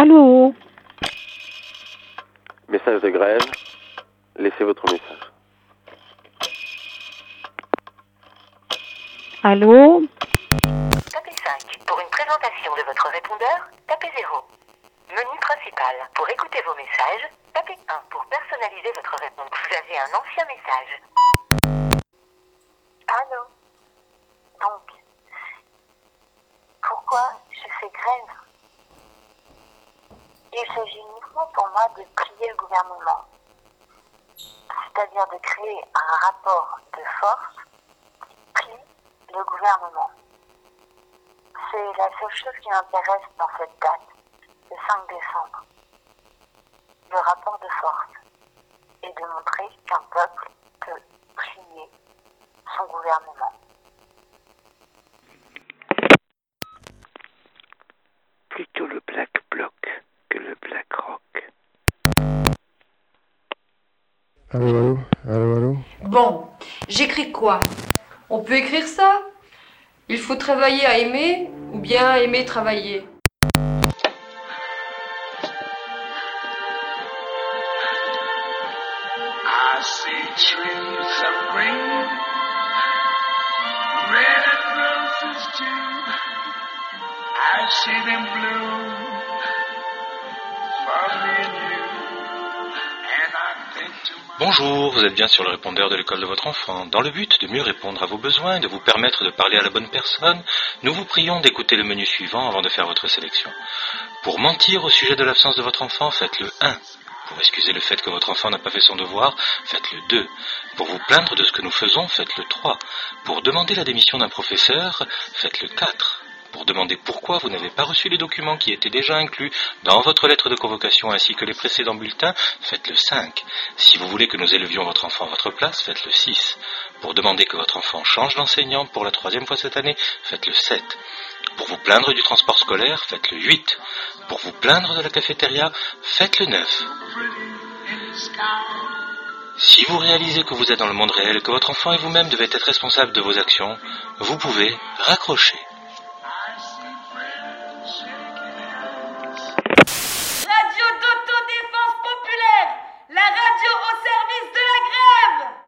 Allô Message de grève. Laissez votre message. Allô Tapez 5 pour une présentation de votre répondeur. Tapez 0. Menu principal. Pour écouter vos messages, tapez 1 pour personnaliser votre réponse. Vous avez un ancien message. Allô Donc, pourquoi je fais grève Il s'agit uniquement pour moi de plier le gouvernement. C'est-à-dire de créer un rapport de force qui plie le gouvernement. C'est la seule chose qui m'intéresse dans cette date, le 5 décembre. Le rapport de force. Et de montrer qu'un peuple peut plier son gouvernement. Plutôt le black bloc Allô, allô, allô, allô. Bon, j'écris quoi? On peut écrire ça? Il faut travailler à aimer ou bien aimer travailler? I see trees of green, red roses too. I see them bloom for me and you. Bonjour, vous êtes bien sur le répondeur de l'école de votre enfant. Dans le but de mieux répondre à vos besoins et de vous permettre de parler à la bonne personne, nous vous prions d'écouter le menu suivant avant de faire votre sélection. Pour mentir au sujet de l'absence de votre enfant, faites le 1. Pour excuser le fait que votre enfant n'a pas fait son devoir, faites le 2. Pour vous plaindre de ce que nous faisons, faites le 3. Pour demander la démission d'un professeur, faites le 4. Pour demander pourquoi vous n'avez pas reçu les documents qui étaient déjà inclus dans votre lettre de convocation ainsi que les précédents bulletins, faites le 5. Si vous voulez que nous élevions votre enfant à votre place, faites le 6. Pour demander que votre enfant change d'enseignant pour la troisième fois cette année, faites le 7. Pour vous plaindre du transport scolaire, faites le 8. Pour vous plaindre de la cafétéria, faites le 9. Si vous réalisez que vous êtes dans le monde réel que votre enfant et vous-même devez être responsable de vos actions, vous pouvez raccrocher.